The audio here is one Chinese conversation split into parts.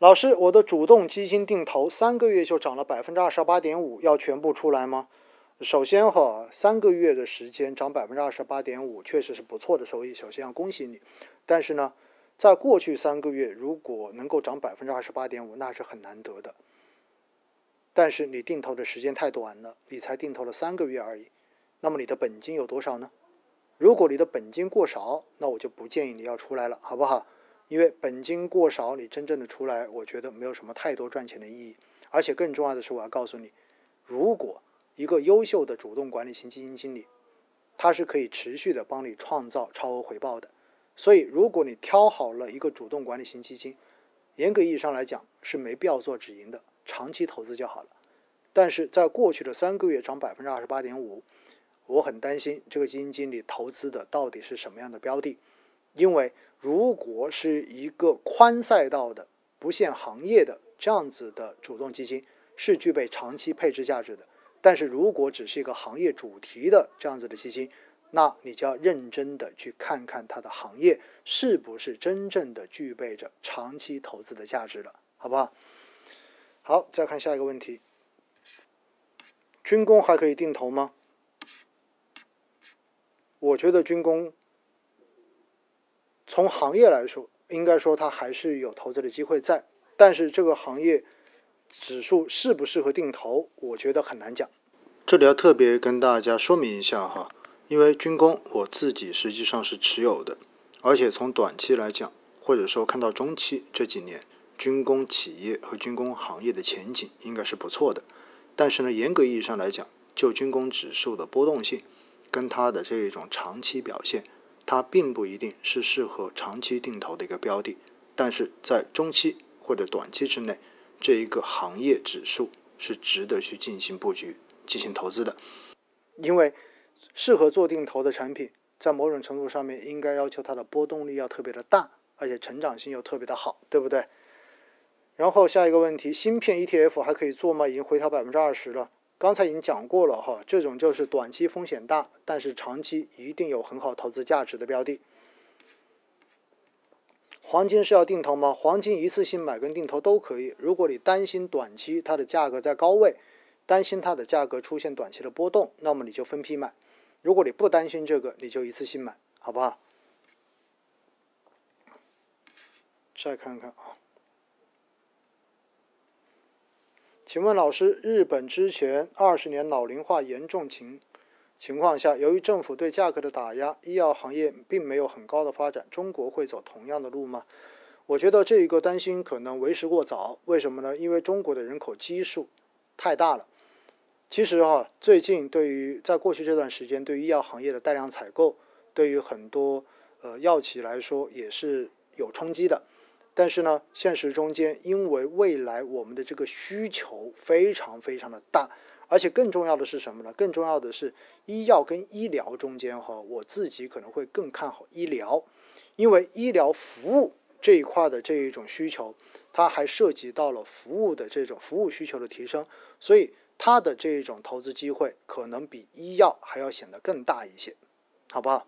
老师，我的主动基金定投三个月就涨了百分之二十八点五，要全部出来吗？首先哈，三个月的时间涨百分之二十八点五，确实是不错的收益，首先要恭喜你。但是呢，在过去三个月，如果能够涨百分之二十八点五，那是很难得的。但是你定投的时间太短了，你才定投了三个月而已。那么你的本金有多少呢？如果你的本金过少，那我就不建议你要出来了，好不好？因为本金过少，你真正的出来，我觉得没有什么太多赚钱的意义。而且更重要的是，我要告诉你，如果一个优秀的主动管理型基金经理，他是可以持续的帮你创造超额回报的。所以，如果你挑好了一个主动管理型基金，严格意义上来讲是没必要做止盈的，长期投资就好了。但是在过去的三个月涨百分之二十八点五，我很担心这个基金经理投资的到底是什么样的标的，因为。如果是一个宽赛道的、不限行业的这样子的主动基金，是具备长期配置价值的。但是如果只是一个行业主题的这样子的基金，那你就要认真的去看看它的行业是不是真正的具备着长期投资的价值了，好不好？好，再看下一个问题：军工还可以定投吗？我觉得军工。从行业来说，应该说它还是有投资的机会在，但是这个行业指数适不适合定投，我觉得很难讲。这里要特别跟大家说明一下哈，因为军工我自己实际上是持有的，而且从短期来讲，或者说看到中期这几年，军工企业和军工行业的前景应该是不错的。但是呢，严格意义上来讲，就军工指数的波动性跟它的这一种长期表现。它并不一定是适合长期定投的一个标的，但是在中期或者短期之内，这一个行业指数是值得去进行布局、进行投资的。因为适合做定投的产品，在某种程度上面应该要求它的波动力要特别的大，而且成长性又特别的好，对不对？然后下一个问题，芯片 ETF 还可以做吗？已经回调百分之二十了。刚才已经讲过了哈，这种就是短期风险大，但是长期一定有很好投资价值的标的。黄金是要定投吗？黄金一次性买跟定投都可以。如果你担心短期它的价格在高位，担心它的价格出现短期的波动，那么你就分批买。如果你不担心这个，你就一次性买，好不好？再看看啊。请问老师，日本之前二十年老龄化严重情情况下，由于政府对价格的打压，医药行业并没有很高的发展，中国会走同样的路吗？我觉得这一个担心可能为时过早。为什么呢？因为中国的人口基数太大了。其实哈，最近对于在过去这段时间，对于医药行业的大量采购，对于很多呃药企来说也是有冲击的。但是呢，现实中间，因为未来我们的这个需求非常非常的大，而且更重要的是什么呢？更重要的是医药跟医疗中间哈，我自己可能会更看好医疗，因为医疗服务这一块的这一种需求，它还涉及到了服务的这种服务需求的提升，所以它的这一种投资机会可能比医药还要显得更大一些，好不好？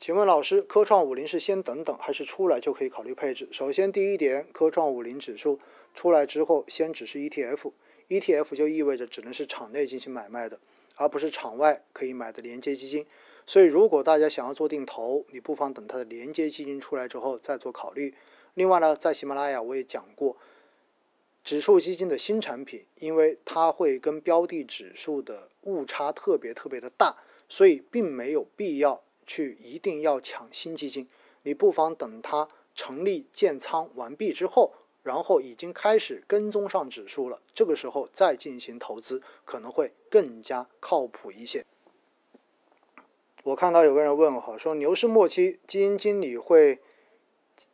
请问老师，科创五零是先等等，还是出来就可以考虑配置？首先，第一点，科创五零指数出来之后，先只是 ETF，ETF 就意味着只能是场内进行买卖的，而不是场外可以买的连接基金。所以，如果大家想要做定投，你不妨等它的连接基金出来之后再做考虑。另外呢，在喜马拉雅我也讲过，指数基金的新产品，因为它会跟标的指数的误差特别特别的大，所以并没有必要。去一定要抢新基金，你不妨等它成立建仓完毕之后，然后已经开始跟踪上指数了，这个时候再进行投资可能会更加靠谱一些。我看到有个人问我，说牛市末期基金经理会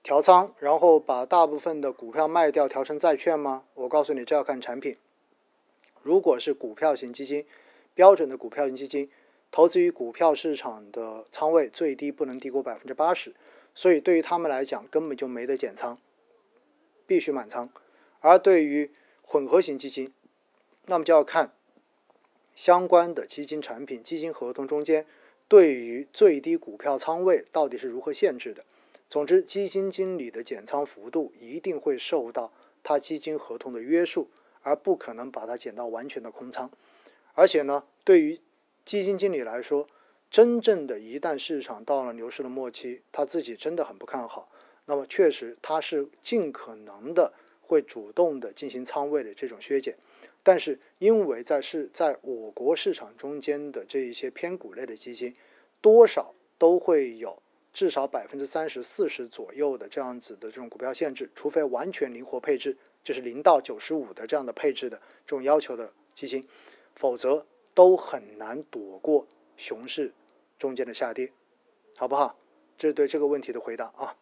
调仓，然后把大部分的股票卖掉调成债券吗？我告诉你，这要看产品。如果是股票型基金，标准的股票型基金。投资于股票市场的仓位最低不能低过百分之八十，所以对于他们来讲根本就没得减仓，必须满仓。而对于混合型基金，那么就要看相关的基金产品、基金合同中间对于最低股票仓位到底是如何限制的。总之，基金经理的减仓幅度一定会受到他基金合同的约束，而不可能把它减到完全的空仓。而且呢，对于基金经理来说，真正的一旦市场到了牛市的末期，他自己真的很不看好，那么确实他是尽可能的会主动的进行仓位的这种削减。但是因为在是在我国市场中间的这一些偏股类的基金，多少都会有。至少百分之三十四十左右的这样子的这种股票限制，除非完全灵活配置，就是零到九十五的这样的配置的这种要求的基金，否则都很难躲过熊市中间的下跌，好不好？这是对这个问题的回答啊。